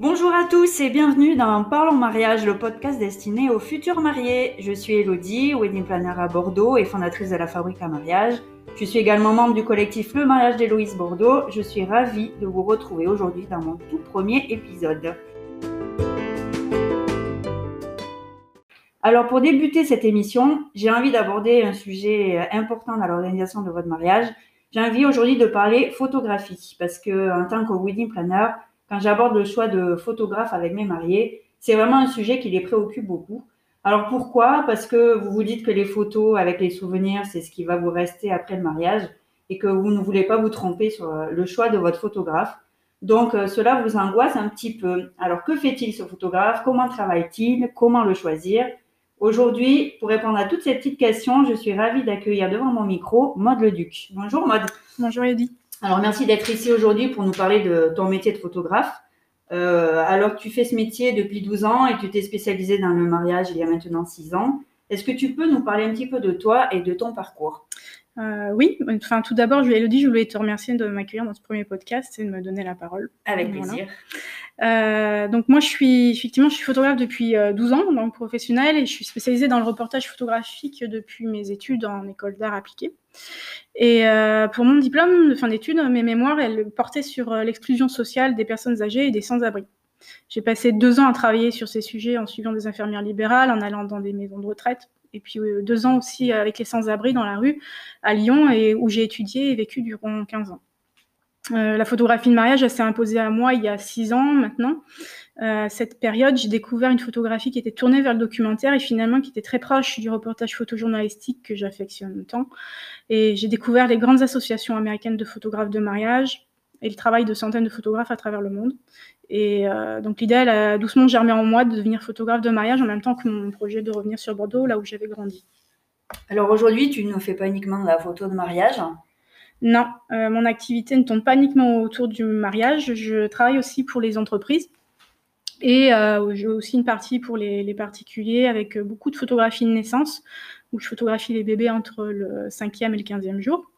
Bonjour à tous et bienvenue dans Parlons mariage, le podcast destiné aux futurs mariés. Je suis Elodie, wedding planner à Bordeaux et fondatrice de la Fabrique à mariage. Je suis également membre du collectif Le mariage d'Héloïse Bordeaux. Je suis ravie de vous retrouver aujourd'hui dans mon tout premier épisode. Alors pour débuter cette émission, j'ai envie d'aborder un sujet important dans l'organisation de votre mariage. J'ai envie aujourd'hui de parler photographie parce que en tant que wedding planner, quand j'aborde le choix de photographe avec mes mariés, c'est vraiment un sujet qui les préoccupe beaucoup. Alors pourquoi? Parce que vous vous dites que les photos avec les souvenirs, c'est ce qui va vous rester après le mariage et que vous ne voulez pas vous tromper sur euh, le choix de votre photographe. Donc euh, cela vous angoisse un petit peu. Alors que fait-il ce photographe? Comment travaille-t-il? Comment le choisir? Aujourd'hui, pour répondre à toutes ces petites questions, je suis ravie d'accueillir devant mon micro Maude Leduc. Bonjour Maude. Bonjour Eddy. Alors, merci d'être ici aujourd'hui pour nous parler de ton métier de photographe. Euh, alors, tu fais ce métier depuis 12 ans et tu t'es spécialisé dans le mariage il y a maintenant 6 ans. Est-ce que tu peux nous parler un petit peu de toi et de ton parcours? Euh, oui, enfin tout d'abord, Elodie, je voulais te remercier de m'accueillir dans ce premier podcast et de me donner la parole. Avec plaisir. Euh, donc moi, je suis effectivement, je suis photographe depuis 12 ans dans le professionnel et je suis spécialisée dans le reportage photographique depuis mes études en école d'art appliqué. Et euh, pour mon diplôme de fin d'études, mes mémoires, elles portaient sur euh, l'exclusion sociale des personnes âgées et des sans-abri. J'ai passé deux ans à travailler sur ces sujets en suivant des infirmières libérales, en allant dans des maisons de retraite, et puis euh, deux ans aussi avec les sans-abri dans la rue à Lyon, et où j'ai étudié et vécu durant 15 ans. la photographie de mariage, s'est imposée à moi il y a six ans maintenant. Euh, cette période, j'ai découvert une photographie qui était tournée vers le documentaire et finalement qui était très proche du reportage photojournalistique que j'affectionne tant. Et j'ai découvert les grandes associations américaines de photographes de mariage et le travail de centaines de photographes à travers le monde. Et euh, donc l'idée, elle a doucement germé en moi de devenir photographe de mariage en même temps que mon projet de revenir sur Bordeaux, là où j'avais grandi. Alors aujourd'hui, tu ne fais pas uniquement de la photo de mariage? Non, euh, mon activité ne tourne pas uniquement autour du mariage. Je travaille aussi pour les entreprises et euh, j'ai aussi une partie pour les, particuliers avec beaucoup de photographies de naissance, où je photographie les bébés entre le 5e et le 15e jour.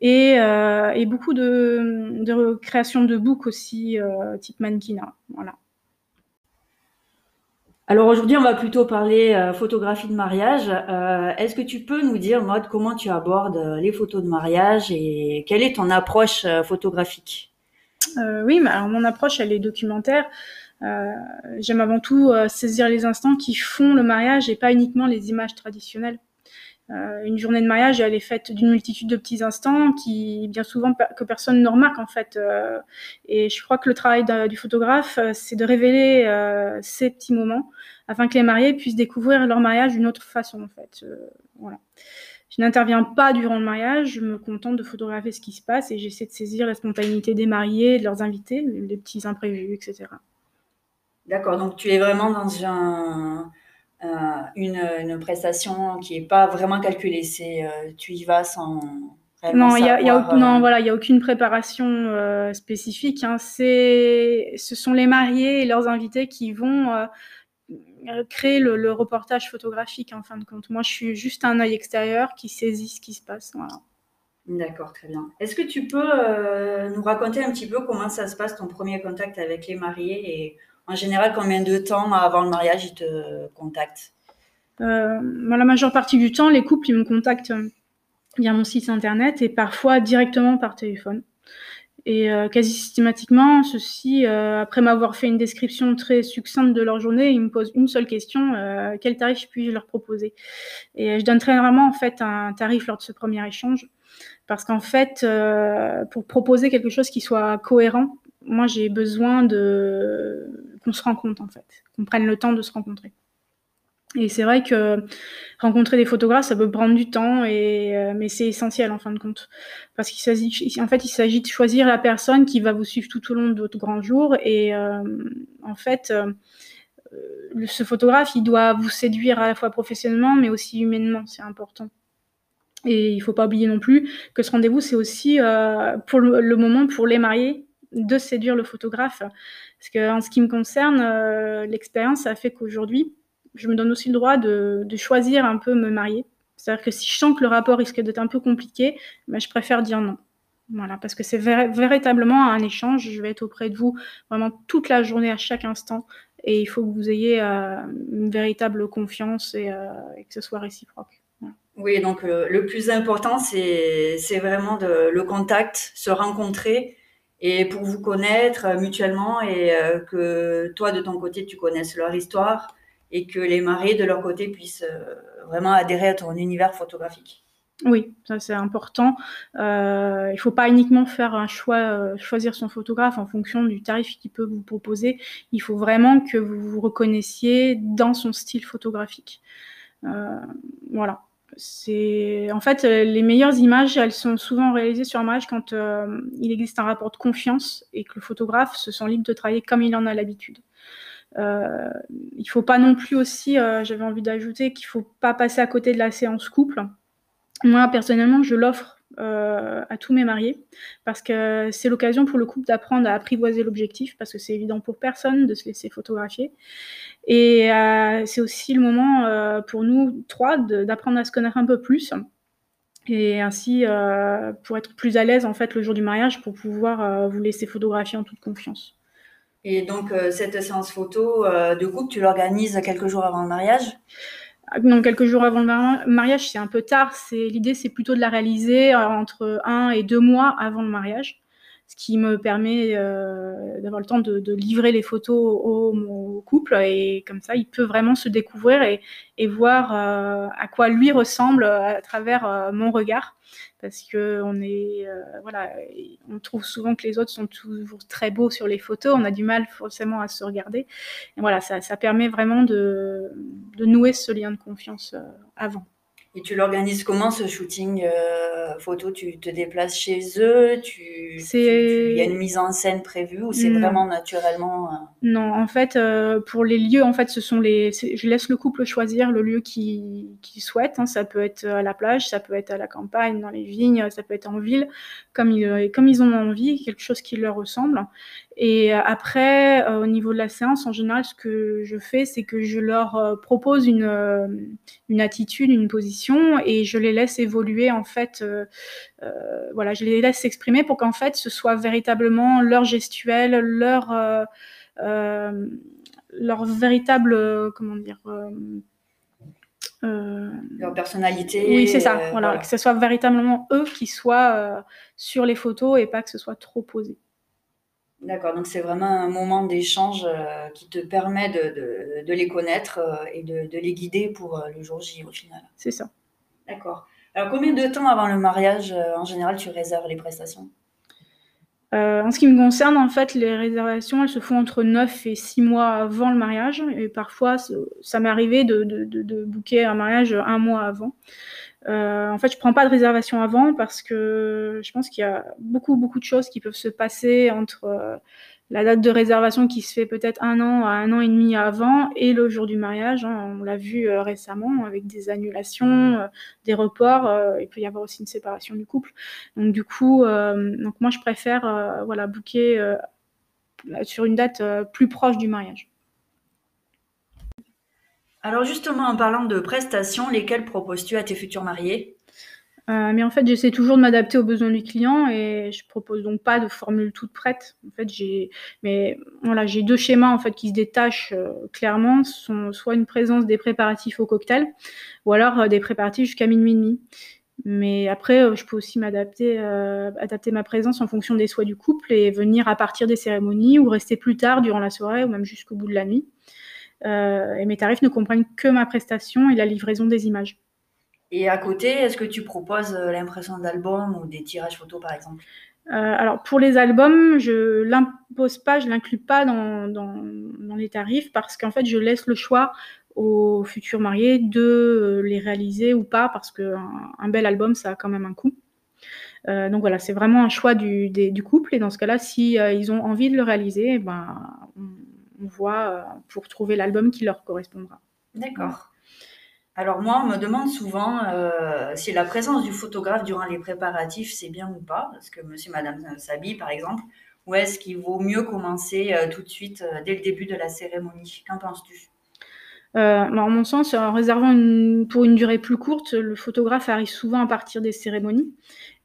Et, euh, beaucoup de, création de books aussi, type mannequinat. Voilà. Alors aujourd'hui, on va plutôt parler photographie de mariage. Est-ce que tu peux nous dire, Maud, comment tu abordes les photos de mariage et quelle est ton approche photographique? Oui, alors mon approche, elle est documentaire. Euh, j'aime avant tout euh, saisir les instants qui font le mariage et pas uniquement les images traditionnelles. Euh, une journée de mariage, elle est faite d'une multitude de petits instants qui, bien souvent, que personne ne remarque en fait. et je crois que le travail du photographe, c'est de révéler ces petits moments afin que les mariés puissent découvrir leur mariage d'une autre façon en fait. Je n'interviens pas durant le mariage, je me contente de photographier ce qui se passe et j'essaie de saisir la spontanéité des mariés, de leurs invités, les petits imprévus, etc. D'accord, donc tu es vraiment dans un, euh, une, prestation qui n'est pas vraiment calculée. C'est, euh, tu y vas sans. Non, il y a, y a, non, euh, voilà, il y a aucune préparation spécifique. Hein. C'est, ce sont les mariés et leurs invités qui vont créer le, reportage photographique en fin de compte. Moi, je suis juste un œil extérieur qui saisit ce qui se passe. Voilà. D'accord, très bien. Est-ce que tu peux nous raconter un petit peu comment ça se passe ton premier contact avec les mariés et en général, combien de temps avant le mariage ils te contactent? Euh, La majeure partie du temps, les couples ils me contactent euh, via mon site internet et parfois directement par téléphone. Et euh, quasi systématiquement, ceci, après m'avoir fait une description très succincte de leur journée, ils me posent une seule question quel tarif puis-je leur proposer? Et je donne très rarement en fait un tarif lors de ce premier échange, parce qu'en fait, pour proposer quelque chose qui soit cohérent, moi j'ai besoin de qu'on se rencontre en fait, qu'on prenne le temps de se rencontrer. Et c'est vrai que rencontrer des photographes, ça peut prendre du temps, euh, mais c'est essentiel en fin de compte. Parce qu'il s'agit, en fait, il s'agit de choisir la personne qui va vous suivre tout au long de votre grand jour. Et euh, en fait, euh, ce photographe, il doit vous séduire à la fois professionnellement, mais aussi humainement, c'est important. Et il faut pas oublier non plus que ce rendez-vous, c'est aussi pour le, moment pour les mariés de séduire le photographe. Parce que en ce qui me concerne, euh, l'expérience a fait qu'aujourd'hui, je me donne aussi le droit de, choisir un peu me marier. C'est-à-dire que si je sens que le rapport risque d'être un peu compliqué, ben, je préfère dire non. Voilà, parce que c'est véritablement un échange. Je vais être auprès de vous vraiment toute la journée, à chaque instant. Et il faut que vous ayez euh, une véritable confiance et, euh, que ce soit réciproque. Oui, donc euh, le plus important, c'est vraiment de, le contact, se rencontrer et pour vous connaître mutuellement et que toi, de ton côté, tu connaisses leur histoire et que les mariés, de leur côté, puissent vraiment adhérer à ton univers photographique. Oui, ça c'est important. Euh, il ne faut pas uniquement faire un choix, euh, choisir son photographe en fonction du tarif qu'il peut vous proposer. Il faut vraiment que vous vous reconnaissiez dans son style photographique. Euh, voilà. En fait les meilleures images, elles sont souvent réalisées sur mariage quand il existe un rapport de confiance et que le photographe se sent libre de travailler comme il en a l'habitude. Euh, il faut pas non plus aussi, j'avais envie d'ajouter qu'il faut pas passer à côté de la séance couple. Moi, personnellement, je l'offre euh, à tous mes mariés parce que c'est l'occasion pour le couple d'apprendre à apprivoiser l'objectif parce que c'est évident pour personne de se laisser photographier. Et euh, c'est aussi le moment euh, pour nous trois d'apprendre à se connaître un peu plus et ainsi pour être plus à l'aise en fait le jour du mariage pour pouvoir vous laisser photographier en toute confiance. Et donc cette séance photo de couple, tu l'organises quelques jours avant le mariage? Donc quelques jours avant le mariage, c'est un peu tard. C'est l'idée, c'est plutôt de la réaliser euh, entre un et deux mois avant le mariage ce qui me permet euh, d'avoir le temps de, livrer les photos au, couple. Et comme ça il peut vraiment se découvrir et, voir euh, à quoi lui ressemble à travers euh, mon regard. Parce que on est voilà on trouve souvent que les autres sont toujours très beaux sur les photos. On a du mal forcément à se regarder. Et voilà ça, permet vraiment de nouer ce lien de confiance avant et tu l'organises comment ce shooting euh, photo? Tu te déplaces chez eux? Tu il y a une mise en scène prévue ou c'est vraiment naturellement euh? Non, en fait, euh, pour les lieux, en fait, ce sont les. Je laisse le couple choisir le lieu qu'il souhaite. Hein. Ça peut être à la plage, ça peut être à la campagne, dans les vignes, ça peut être en ville, comme ils, comme ils ont envie, quelque chose qui leur ressemble. Et après, au niveau de la séance, en général, ce que je fais, c'est que je leur propose une, une attitude, une position et je les laisse évoluer en fait. Euh, euh, voilà, je les laisse s'exprimer pour qu'en fait ce soit véritablement leur gestuelle, leur euh, leur véritable comment dire leur personnalité. Oui, c'est ça. Voilà, que ce soit véritablement eux qui soient sur les photos et pas que ce soit trop posé. D'accord, donc c'est vraiment un moment d'échange qui te permet de, de, les connaître et de, de, les guider pour le jour J au final. C'est ça. D'accord. Alors, combien de temps avant le mariage, euh, en général, tu réserves les prestations? Euh, en ce qui me concerne, en fait, les réservations, elles se font entre 9 et 6 mois avant le mariage. Et parfois, ça m'est arrivé de, de, booker un mariage un mois avant. Euh, en fait, je prends pas de réservation avant parce que je pense qu'il y a beaucoup, beaucoup de choses qui peuvent se passer entre la date de réservation qui se fait peut-être un an à un an et demi avant et le jour du mariage. Hein, on l'a vu euh, récemment avec des annulations, euh, des reports. Euh, il peut y avoir aussi une séparation du couple. Donc du coup, donc moi je préfère voilà booker sur une date plus proche du mariage. Alors justement, en parlant de prestations, lesquelles proposes-tu à tes futurs mariés? Euh, mais en fait, j'essaie toujours de m'adapter aux besoins du client et je propose donc pas de formule toute prête. En fait, j'ai, mais voilà, j'ai deux schémas en fait qui se détachent euh, clairement. Sont soit une présence des préparatifs au cocktail, ou alors euh, des préparatifs jusqu'à minuit et demi. Mais après, je peux aussi m'adapter, adapter ma présence en fonction des souhaits du couple et venir à partir des cérémonies ou rester plus tard durant la soirée ou même jusqu'au bout de la nuit. Et mes tarifs ne comprennent que ma prestation et la livraison des images. Et à côté, est-ce que tu proposes euh, l'impression d'albums ou des tirages photos, par exemple? Euh, alors pour les albums, je l'impose pas, je l'inclus pas dans, dans, les tarifs parce qu'en fait je laisse le choix aux futurs mariés de euh, les réaliser ou pas parce qu'un un bel album ça a quand même un coût. donc voilà, c'est vraiment un choix du, du couple et dans ce cas-là, si ils ont envie de le réaliser, eh ben on, on voit pour trouver l'album qui leur correspondra. D'accord. Alors moi, on me demande souvent euh, si la présence du photographe durant les préparatifs, c'est bien ou pas, parce que monsieur et madame s'habillent, par exemple, ou est-ce qu'il vaut mieux commencer euh, tout de suite, euh, dès le début de la cérémonie? Qu'en penses-tu? Euh, en mon sens, en réservant pour une durée plus courte, le photographe arrive souvent à partir des cérémonies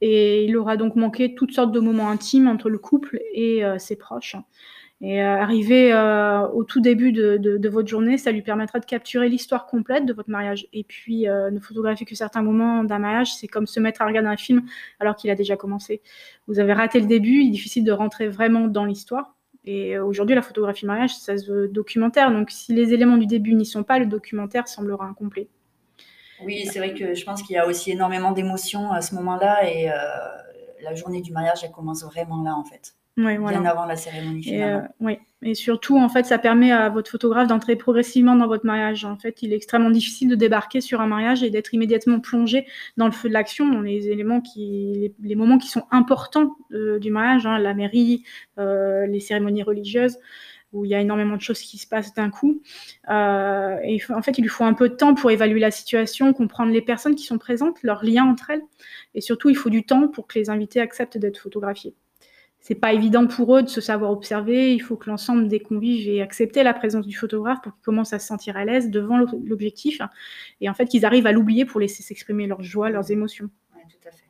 et il aura donc manqué toutes sortes de moments intimes entre le couple et euh, ses proches. Et euh, arriver au tout début de, votre journée, ça lui permettra de capturer l'histoire complète de votre mariage. Et puis, ne photographier que certains moments d'un mariage, c'est comme se mettre à regarder un film alors qu'il a déjà commencé. Vous avez raté le début, il est difficile de rentrer vraiment dans l'histoire. Et aujourd'hui, la photographie mariage, ça se veut documentaire. Donc, si les éléments du début n'y sont pas, le documentaire semblera incomplet. Oui, c'est vrai que je pense qu'il y a aussi énormément d'émotions à ce moment-là. Et euh, la journée du mariage, elle commence vraiment là, en fait. Oui, voilà. Bien avant la cérémonie finalement. Et, oui. et surtout, en fait, ça permet à votre photographe d'entrer progressivement dans votre mariage. En fait, il est extrêmement difficile de débarquer sur un mariage et d'être immédiatement plongé dans le feu de l'action, dans les éléments qui, les, moments qui sont importants euh, du mariage, hein, la mairie, euh, les cérémonies religieuses où il y a énormément de choses qui se passent d'un coup. Euh, et en fait, il lui faut un peu de temps pour évaluer la situation, comprendre les personnes qui sont présentes, leurs liens entre elles. Et surtout, il faut du temps pour que les invités acceptent d'être photographiés c'est pas évident pour eux de se savoir observer. Il faut que l'ensemble des convives aient accepté la présence du photographe pour qu'ils commencent à se sentir à l'aise devant l'objectif et en fait qu'ils arrivent à l'oublier pour laisser s'exprimer leur joie, leurs émotions. tout à fait.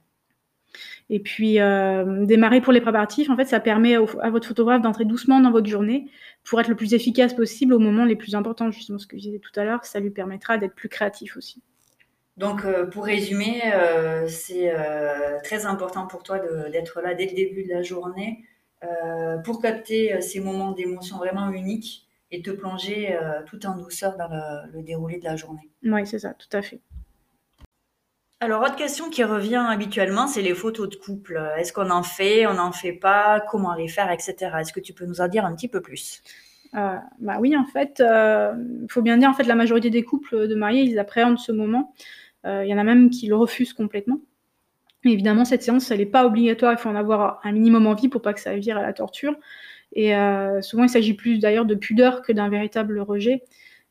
Et puis euh, démarrer pour les préparatifs, en fait, ça permet à votre photographe d'entrer doucement dans votre journée pour être le plus efficace possible au moment les plus importants. Justement, ce que je disais tout à l'heure, ça lui permettra d'être plus créatif aussi. Donc, euh, pour résumer, euh, c'est euh, très important pour toi d'être là dès le début de la journée pour capter ces moments d'émotion vraiment uniques et te plonger tout en douceur dans le, déroulé de la journée. Oui, c'est ça, tout à fait. Alors, autre question qui revient habituellement, c'est les photos de couple. Est-ce qu'on en fait, on n'en fait pas, comment les faire, etc. Est-ce que tu peux nous en dire un petit peu plus? Bah oui, en fait, il faut bien dire, en fait, la majorité des couples de mariés, ils appréhendent ce moment il y en a même qui le refusent complètement. Évidemment, cette séance, elle n'est pas obligatoire. Il faut en avoir un minimum envie pour pas que ça vire à la torture. Et euh, souvent, il s'agit plus d'ailleurs de pudeur que d'un véritable rejet.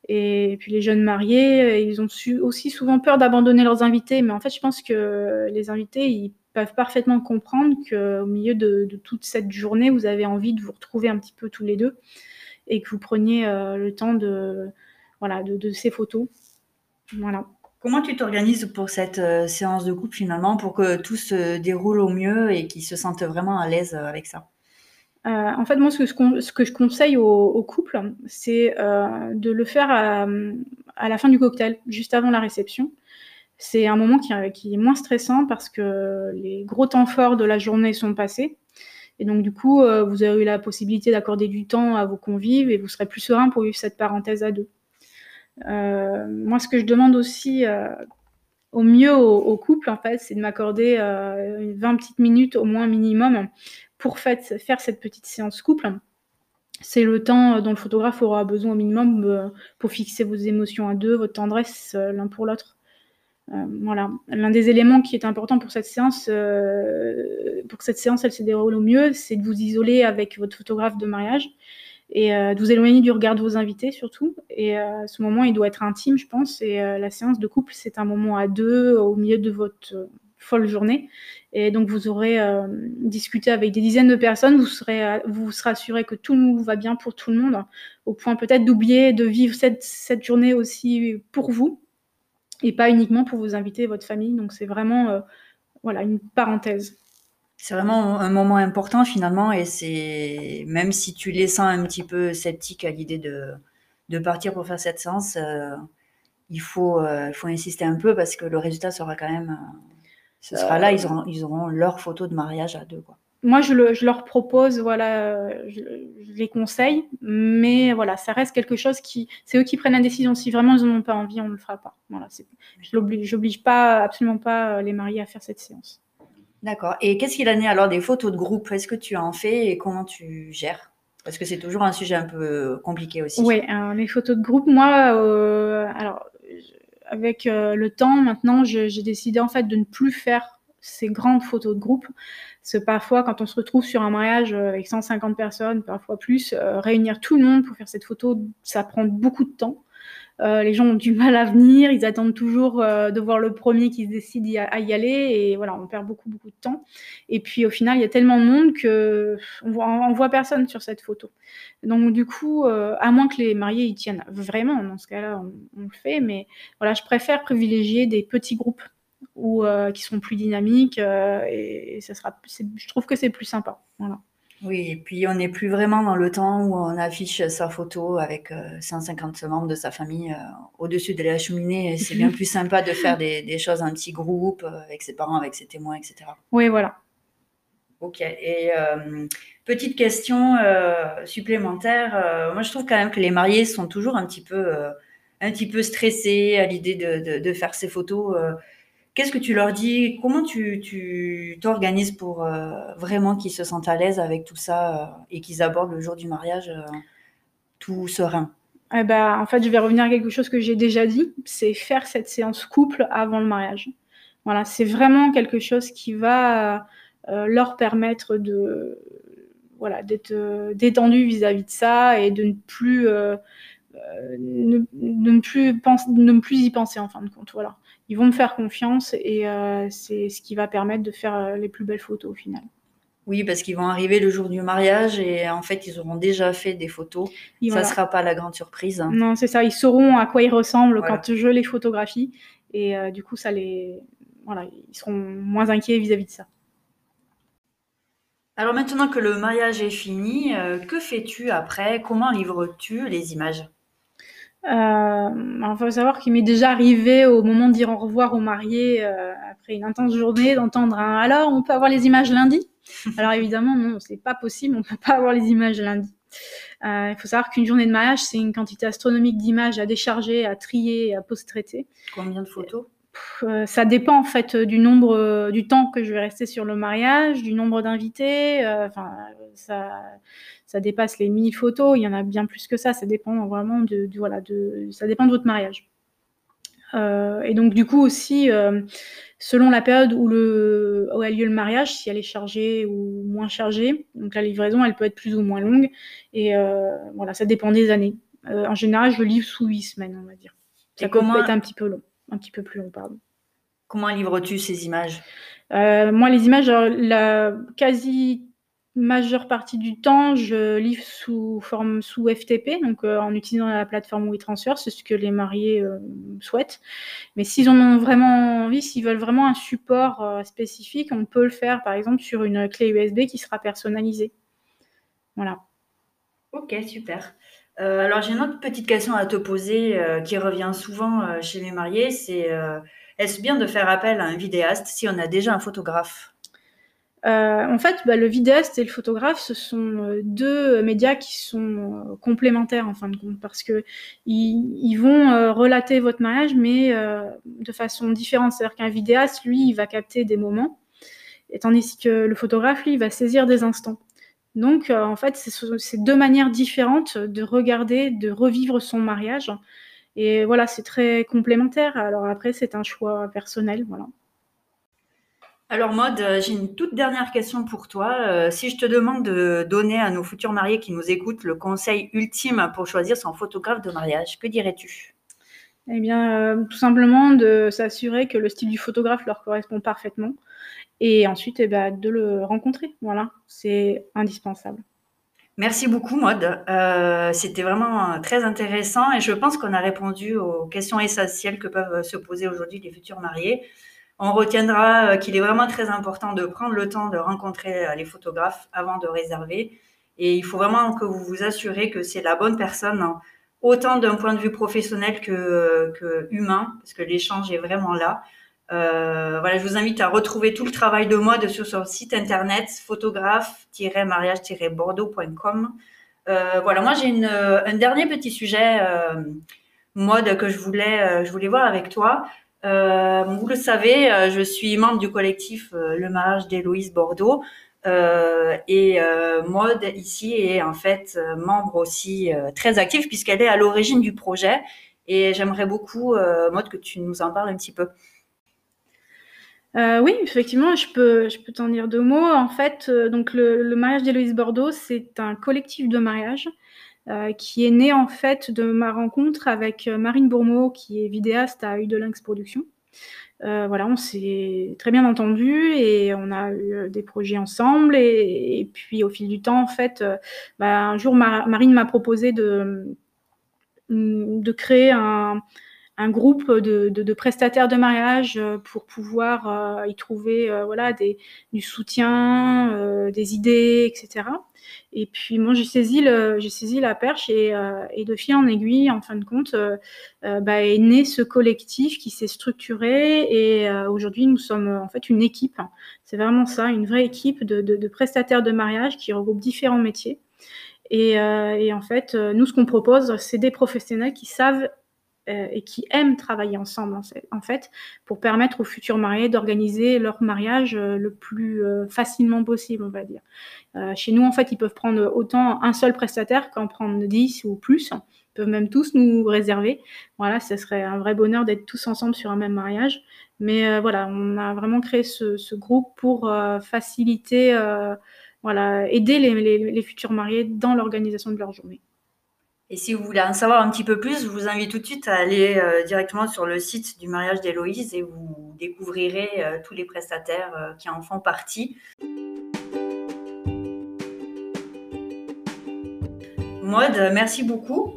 Et puis les jeunes mariés, euh, ils ont aussi souvent peur d'abandonner leurs invités. Mais en fait, je pense que les invités, ils peuvent parfaitement comprendre qu'au milieu de, toute cette journée, vous avez envie de vous retrouver un petit peu tous les deux et que vous preniez le temps de, voilà, de ces photos. Voilà. Comment tu t'organises pour cette euh, séance de couple finalement pour que tout se déroule au mieux et qu'ils se sentent vraiment à l'aise euh, avec ça? Euh, en fait, moi, ce que, je conseille au, couple, c'est de le faire à, la fin du cocktail, juste avant la réception. C'est un moment qui, qui, est moins stressant parce que les gros temps forts de la journée sont passés. Et donc, du coup, vous avez eu la possibilité d'accorder du temps à vos convives et vous serez plus serein pour vivre cette parenthèse à deux. Euh, moi, ce que je demande aussi euh, au mieux au, couple, en fait, c'est de m'accorder 20 euh, petites minutes au moins minimum pour faire cette petite séance couple. C'est le temps dont le photographe aura besoin au minimum pour fixer vos émotions à deux, votre tendresse l'un pour l'autre. voilà. L'un des éléments qui est important pour cette séance, pour que cette séance elle se déroule au mieux, c'est de vous isoler avec votre photographe de mariage et euh, de vous éloigner du regard de vos invités surtout. Et euh, ce moment, il doit être intime, je pense. Et euh, la séance de couple, c'est un moment à deux au milieu de votre folle journée. Et donc, vous aurez discuté avec des dizaines de personnes. Vous serez, vous serez assuré que tout va bien pour tout le monde, au point peut-être d'oublier de vivre cette, cette, journée aussi pour vous et pas uniquement pour vos invités et votre famille. Donc, c'est vraiment voilà, une parenthèse. C'est vraiment un moment important finalement et c'est même si tu les sens un petit peu sceptique à l'idée de, de partir pour faire cette séance, euh, il faut, euh, faut insister un peu parce que le résultat sera quand même, euh, ce sera là, ils auront, ils auront leur photo de mariage à deux quoi. Moi, je, le, je leur propose, voilà, je, les conseille, mais voilà, ça reste quelque chose qui, c'est eux qui prennent la décision. Si vraiment ils n'en ont pas envie, on ne le fera pas. Voilà, je n'oblige pas, absolument pas les mariés à faire cette séance. D'accord. Et qu'est-ce qu'il en est alors des photos de groupe? Est-ce que tu en fais et comment tu gères? Parce que c'est toujours un sujet un peu compliqué aussi. Oui, les photos de groupe, moi, euh, alors avec euh, le temps maintenant, j'ai décidé en fait de ne plus faire ces grandes photos de groupe. Parce que parfois, quand on se retrouve sur un mariage euh, avec 150 personnes, parfois plus, réunir tout le monde pour faire cette photo, ça prend beaucoup de temps. Euh, les gens ont du mal à venir, ils attendent toujours euh, de voir le premier qui se décide à, y aller, et voilà, on perd beaucoup beaucoup de temps. Et puis au final, il y a tellement de monde que on voit, personne sur cette photo. Donc du coup, à moins que les mariés y tiennent vraiment, dans ce cas-là, on, le fait. Mais voilà, je préfère privilégier des petits groupes ou qui sont plus dynamiques, et, ça sera, je trouve que c'est plus sympa. Voilà. Oui, et puis on n'est plus vraiment dans le temps où on affiche sa photo avec 150 euh, membres de sa famille euh, au-dessus de la cheminée. C'est bien plus sympa de faire des, choses en petit groupe, euh, avec ses parents, avec ses témoins, etc. Oui, voilà. Ok. Et petite question supplémentaire. moi, je trouve quand même que les mariés sont toujours un petit peu, un petit peu stressés à l'idée de, de, faire ces photos. Qu'est-ce que tu leur dis? Comment tu t'organises pour euh, vraiment qu'ils se sentent à l'aise avec tout ça euh, et qu'ils abordent le jour du mariage euh, tout serein? Eh ben, En fait, je vais revenir à quelque chose que j'ai déjà dit, c'est faire cette séance couple avant le mariage. Voilà, c'est vraiment quelque chose qui va leur permettre de voilà d'être détendu vis-à-vis de ça et de ne plus ne, ne, plus ne plus y penser en fin de compte. Voilà ils vont me faire confiance et euh, c'est ce qui va permettre de faire euh, les plus belles photos au final. Oui, parce qu'ils vont arriver le jour du mariage et en fait, ils auront déjà fait des photos. ça ne sera pas la grande surprise. Non, c'est ça. Ils sauront à quoi ils ressemblent quand je les photographie. Et euh, du coup, ça les... voilà, ils seront moins inquiets vis-à-vis -vis de ça. Alors maintenant que le mariage est fini, que fais-tu après? Comment livres-tu les images? Il faut savoir qu'il m'est déjà arrivé au moment de dire au revoir aux mariés euh, après une intense journée d'entendre un alors on peut avoir les images lundi? Alors évidemment non, c'est pas possible, on peut pas avoir les images lundi. Euh, il faut savoir qu'une journée de mariage c'est une quantité astronomique d'images à décharger, à trier, à post-traiter. Combien de photos? Euh, ça dépend en fait du nombre, du temps que je vais rester sur le mariage, du nombre d'invités. Enfin, ça, ça dépasse les 1000 photos, il y en a bien plus que ça, ça dépend vraiment de, voilà, de, ça dépend de votre mariage. Euh, et donc du coup aussi, euh, selon la période où, le, où a lieu le mariage, si elle est chargée ou moins chargée, donc la livraison elle peut être plus ou moins longue, et euh, voilà, ça dépend des années. en général, je livre sous 8 semaines, on va dire. Ça peut être un petit peu long, un petit peu plus long, pardon. Comment livres-tu ces images? Moi, les images, la quasi majeure partie du temps, je livre sous forme sous FTP, donc euh, en utilisant la plateforme WeTransfer, c'est ce que les mariés euh, souhaitent. Mais s'ils en ont vraiment envie, s'ils veulent vraiment un support euh, spécifique, on peut le faire par exemple sur une clé USB qui sera personnalisée. Voilà. Ok, super. alors j'ai une autre petite question à te poser qui revient souvent chez les mariés, c'est est-ce bien de faire appel à un vidéaste si on a déjà un photographe? Euh, en fait, bah, le vidéaste et le photographe, ce sont euh, deux médias qui sont euh, complémentaires en fin de compte, parce que ils, vont relater votre mariage, mais de façon différente. C'est-à-dire qu'un vidéaste, lui, il va capter des moments, et tandis que le photographe, lui, il va saisir des instants. Donc, en fait, c'est deux manières différentes de regarder, de revivre son mariage. Et voilà, c'est très complémentaire. Alors après, c'est un choix personnel, voilà. Alors Maude, euh, j'ai une toute dernière question pour toi. Euh, si je te demande de donner à nos futurs mariés qui nous écoutent le conseil ultime pour choisir son photographe de mariage, que dirais-tu? Eh bien, euh, tout simplement de s'assurer que le style du photographe leur correspond parfaitement et ensuite eh ben, de le rencontrer. Voilà, c'est indispensable. Merci beaucoup, Maude. C'était vraiment très intéressant et je pense qu'on a répondu aux questions essentielles que peuvent se poser aujourd'hui les futurs mariés on retiendra euh, qu'il est vraiment très important de prendre le temps de rencontrer euh, les photographes avant de réserver. Et il faut vraiment que vous vous assurez que c'est la bonne personne, hein, autant d'un point de vue professionnel que, que humain, parce que l'échange est vraiment là. Euh, voilà, je vous invite à retrouver tout le travail de mode sur son site internet photographe-mariage-bordeaux.com. Euh, voilà, moi j'ai un dernier petit sujet mode que je voulais voir avec toi. Euh, vous le savez, euh, je suis membre du collectif euh, Le Mariage d'Héloïse Bordeaux. et Maude ici est en fait membre aussi très active puisqu'elle est à l'origine du projet. Et j'aimerais beaucoup, Maude, que tu nous en parles un petit peu. oui, effectivement, je peux, je peux t'en dire deux mots. En fait, donc le, le mariage d'Héloïse Bordeaux, c'est un collectif de mariage qui est né en fait de ma rencontre avec Marine Bourmeau, qui est vidéaste à Udelinx Productions. Euh, voilà, on s'est très bien entendu et on a eu des projets ensemble. Et, puis au fil du temps, en fait, euh, bah, un jour, Marine m'a proposé de, de créer un, un groupe de, de, prestataires de mariage euh, pour pouvoir euh, y trouver euh, voilà des, du soutien, des idées, etc. Et puis moi j'ai saisi la perche et, et, de fil en aiguille, en fin de compte, bah, est né ce collectif qui s'est structuré et aujourd'hui nous sommes en fait une équipe. C'est vraiment ça, une vraie équipe de, de prestataires de mariage qui regroupe différents métiers. Et, et, en fait, nous, ce qu'on propose, c'est des professionnels qui savent euh, et qui aiment travailler ensemble en fait pour permettre aux futurs mariés d'organiser leur mariage euh, le plus euh, facilement possible on va dire. chez nous en fait ils peuvent prendre autant un seul prestataire qu'en prendre 10 ou plus. Ils peuvent même tous nous réserver. Voilà, ce serait un vrai bonheur d'être tous ensemble sur un même mariage. Mais voilà, on a vraiment créé ce, groupe pour faciliter, voilà, aider les futurs mariés dans l'organisation de leur journée. Et si vous voulez en savoir un petit peu plus, je vous invite tout de suite à aller euh, directement sur le site du mariage d'Héloïse et vous découvrirez euh, tous les prestataires euh, qui en font partie. Maude, merci beaucoup.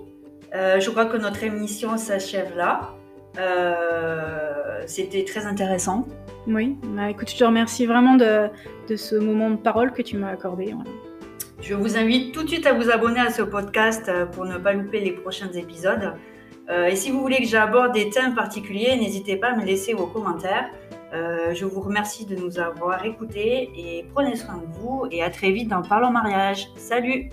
je crois que notre émission s'achève là. C'était très intéressant. Oui, bah, écoute, je te remercie vraiment de ce moment de parole que tu m'as accordé. Je vous invite tout de suite à vous abonner à ce podcast euh, pour ne pas louper les prochains épisodes. Euh, et si vous voulez que j'aborde des thèmes particuliers, n'hésitez pas à me laisser vos commentaires. Euh, je vous remercie de nous avoir écoutés et prenez soin de vous et à très vite dans Parlons Mariage. Salut